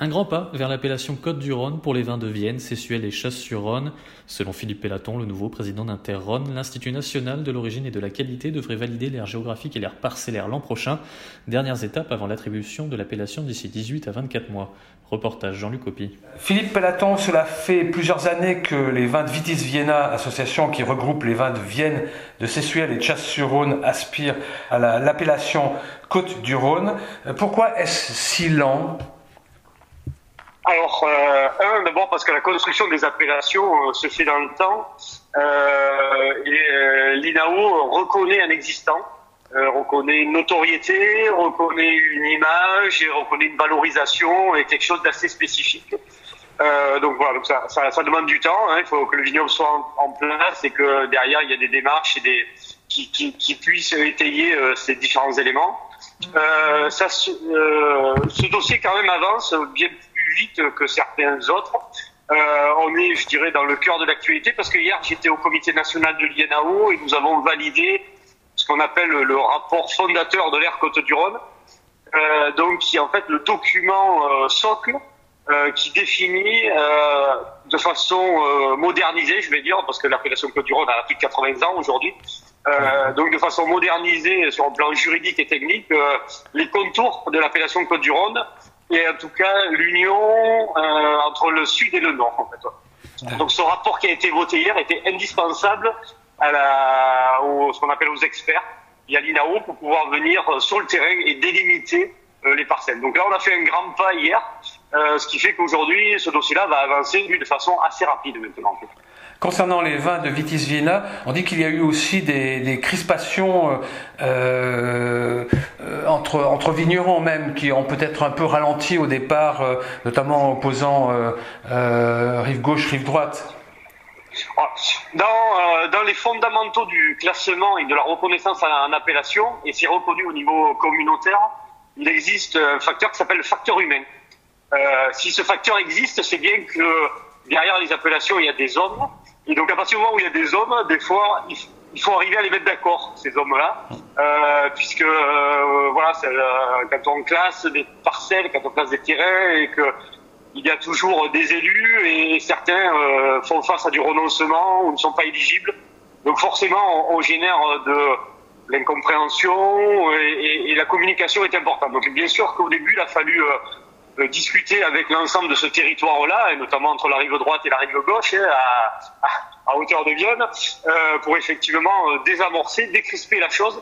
Un grand pas vers l'appellation Côte du Rhône pour les vins de Vienne, Sessuel et Chasse-sur-Rhône. Selon Philippe Pellaton, le nouveau président d'Inter-Rhône, l'Institut national de l'origine et de la qualité devrait valider l'aire géographique et l'aire parcellaire l'an prochain. Dernières étapes avant l'attribution de l'appellation d'ici 18 à 24 mois. Reportage Jean-Luc Copy. Philippe Pellaton, cela fait plusieurs années que les vins de Vitis Vienna, association qui regroupe les vins de Vienne, de Sessuel et Chasse-sur-Rhône, aspirent à l'appellation Côte du Rhône. Pourquoi est-ce si lent? Alors, euh, un, d'abord parce que la construction des appellations euh, se fait dans le temps euh, et euh, l'INAO reconnaît un existant, euh, reconnaît une notoriété, reconnaît une image, et reconnaît une valorisation et quelque chose d'assez spécifique. donc voilà, donc ça, ça, ça, demande du temps. Hein, il faut que le vignoble soit en, place et que derrière il y a des démarches et des qui, qui, qui puissent étayer ces différents éléments. ça, ce dossier quand même avance bien vite que certains autres. Euh, on est, je dirais, dans le cœur de l'actualité parce que hier j'étais au comité national de l'INAO et nous avons validé ce qu'on appelle le rapport fondateur de l'ère Côte-du-Rhône, euh, donc qui est en fait le document euh, socle qui définit de façon modernisée, je vais dire, parce que l'appellation Côte-du-Rhône a plus de 80 ans aujourd'hui, donc de façon modernisée sur le plan juridique et technique, les contours de l'appellation Côte-du-Rhône et en tout cas l'union euh, entre le sud et le nord en fait. Donc ce rapport qui a été voté hier était indispensable à la, au, ce qu'on appelle aux experts et à l'INAO pour pouvoir venir sur le terrain et délimiter euh, les parcelles. Donc là on a fait un grand pas hier, euh, ce qui fait qu'aujourd'hui ce dossier-là va avancer de façon assez rapide maintenant. En fait. Concernant les vins de Vitis Vienna, on dit qu'il y a eu aussi des, des crispations euh, euh, entre, entre vignerons même qui ont peut-être un peu ralenti au départ, euh, notamment en opposant euh, euh, rive gauche, rive droite. Ah, dans, dans, les fondamentaux du classement et de la reconnaissance en appellation, et c'est reconnu au niveau communautaire, il existe un facteur qui s'appelle le facteur humain. si ce facteur existe, c'est bien que derrière les appellations, il y a des hommes et donc à partir du moment où il y a des hommes, des fois, il faut arriver à les mettre d'accord, ces hommes-là, euh, puisque euh, voilà, euh, quand on classe des parcelles, quand on classe des terrains, et que il y a toujours des élus et certains euh, font face à du renoncement ou ne sont pas éligibles. Donc forcément, on, génère de l'incompréhension et, la communication est importante. Donc bien sûr qu'au début, il a fallu euh, euh, discuter avec l'ensemble de ce territoire-là, et notamment entre la rive droite et la rive gauche, hein, à, hauteur de Vienne, euh, pour effectivement euh, désamorcer, décrisper la chose.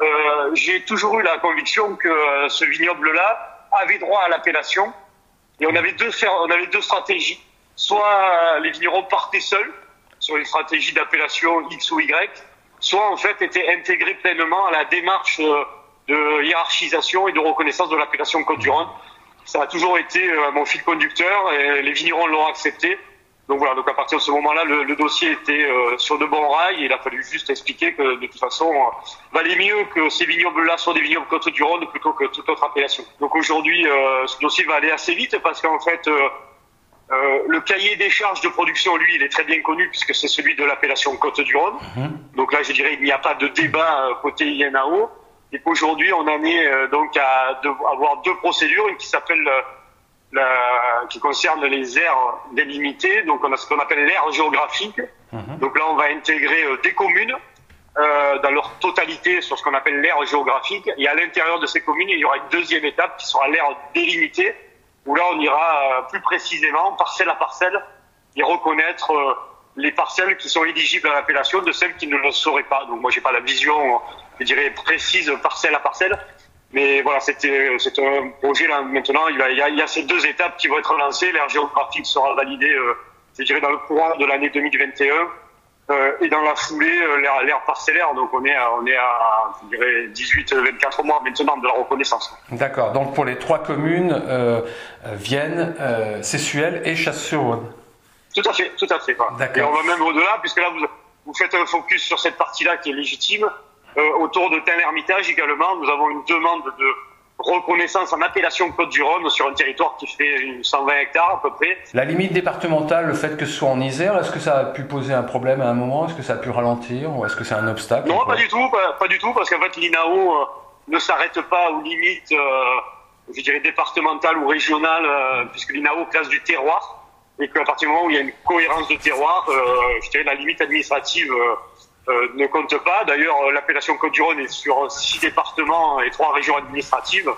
Euh, J'ai toujours eu la conviction que euh, ce vignoble-là avait droit à l'appellation, et on avait deux, on avait deux stratégies. Soit les vignerons partaient seuls sur une stratégie d'appellation X ou Y, soit en fait étaient intégrés pleinement à la démarche de hiérarchisation et de reconnaissance de l'appellation Côte-du-Rhône ça a toujours été euh, mon fil conducteur et les vignerons l'ont accepté. Donc voilà, donc à partir de ce moment-là, le, le, dossier était euh, sur de bons rails et il a fallu juste expliquer que de toute façon, euh, valait mieux que ces vignobles-là soient des vignobles Côte du Rhône plutôt que toute autre appellation. Donc aujourd'hui, euh, ce dossier va aller assez vite parce qu'en fait, euh, le cahier des charges de production, lui, il est très bien connu puisque c'est celui de l'appellation Côte du Rhône. Mmh. Donc là, je dirais, il n'y a pas de débat côté INAO. Et qu'aujourd'hui, on en est donc à avoir deux procédures, une qui s'appelle la, qui concerne les aires délimitées, donc on a ce qu'on appelle l'aire géographique. Mmh. Donc là, on va intégrer euh, des communes euh, dans leur totalité sur ce qu'on appelle l'aire géographique. Et à l'intérieur de ces communes, il y aura une deuxième étape qui sera l'aire délimitée, où là, on ira plus précisément, parcelle à parcelle, et reconnaître euh, les parcelles qui sont éligibles à l'appellation de celles qui ne le seraient pas. Donc moi, j'ai pas la vision je dirais, précise parcelle à parcelle. Mais voilà, c'était c'est un projet là maintenant. Il, va, il, y a, il y a ces deux étapes qui vont être lancées. L'aire géographique sera validée, euh, je dirais, dans le courant de l'année 2021. Euh, et dans la foulée, euh, l'ère parcellaire. Donc on est à, on est à je dirais 18-24 mois maintenant de la reconnaissance. D'accord. Donc pour les trois communes, euh, Vienne, euh, Sessuel et Chasse-sur-Rhône. Tout à fait, tout à fait. Et on va même au-delà, puisque là vous, vous faites un focus sur cette partie-là qui est légitime. Autour de Tain-l'Hermitage également, nous avons une demande de reconnaissance en appellation Côte-du-Rhône sur un territoire qui fait 120 hectares à peu près. La limite départementale, le fait que ce soit en Isère, est-ce que ça a pu poser un problème à un moment? Est-ce que ça a pu ralentir ou est-ce que c'est un obstacle? Non, pas du tout, pas, du tout, parce qu'en fait l'INAO euh, ne s'arrête pas aux limites, euh, je dirais départementales ou régionales, euh, puisque l'INAO classe du terroir et qu'à partir du moment où il y a une cohérence de terroir, je dirais la limite administrative euh, ne compte pas. D'ailleurs, euh, l'appellation Côte-du-Rhône est sur six départements et trois régions administratives.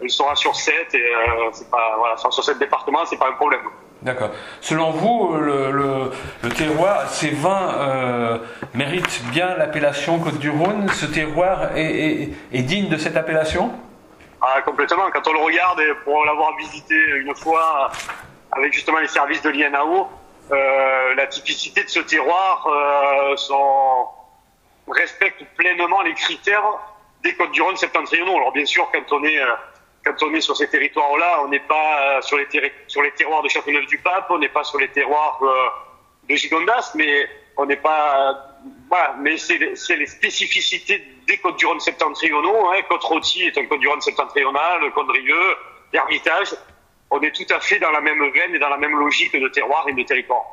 Elle sera sur sept et euh, c'est pas voilà, sur sept départements, c'est pas un problème. D'accord. Selon vous, le, le, le terroir, ces vins euh, méritent bien l'appellation Côte-du-Rhône. Ce terroir est, est, est, digne de cette appellation? Ah, Complètement. Quand on le regarde, et pour l'avoir visité une fois avec justement les services de l'INAO, la typicité de ce terroir euh, respecte pleinement les critères des Côtes du Rhône septentrionaux. Alors bien sûr, quand on est euh, quand on est sur ces territoires-là, on n'est pas sur les, terroirs de Châteauneuf-du-Pape, on n'est pas sur les terroirs de Gigondas, mais on n'est pas voilà, mais c'est les spécificités des Côtes du Rhône septentrionaux. Hein. Côte-Rôtie est un Côte du Rhône septentrional, Condrieux, Hermitage on est tout à fait dans la même veine et dans la même logique de terroir et de territoire.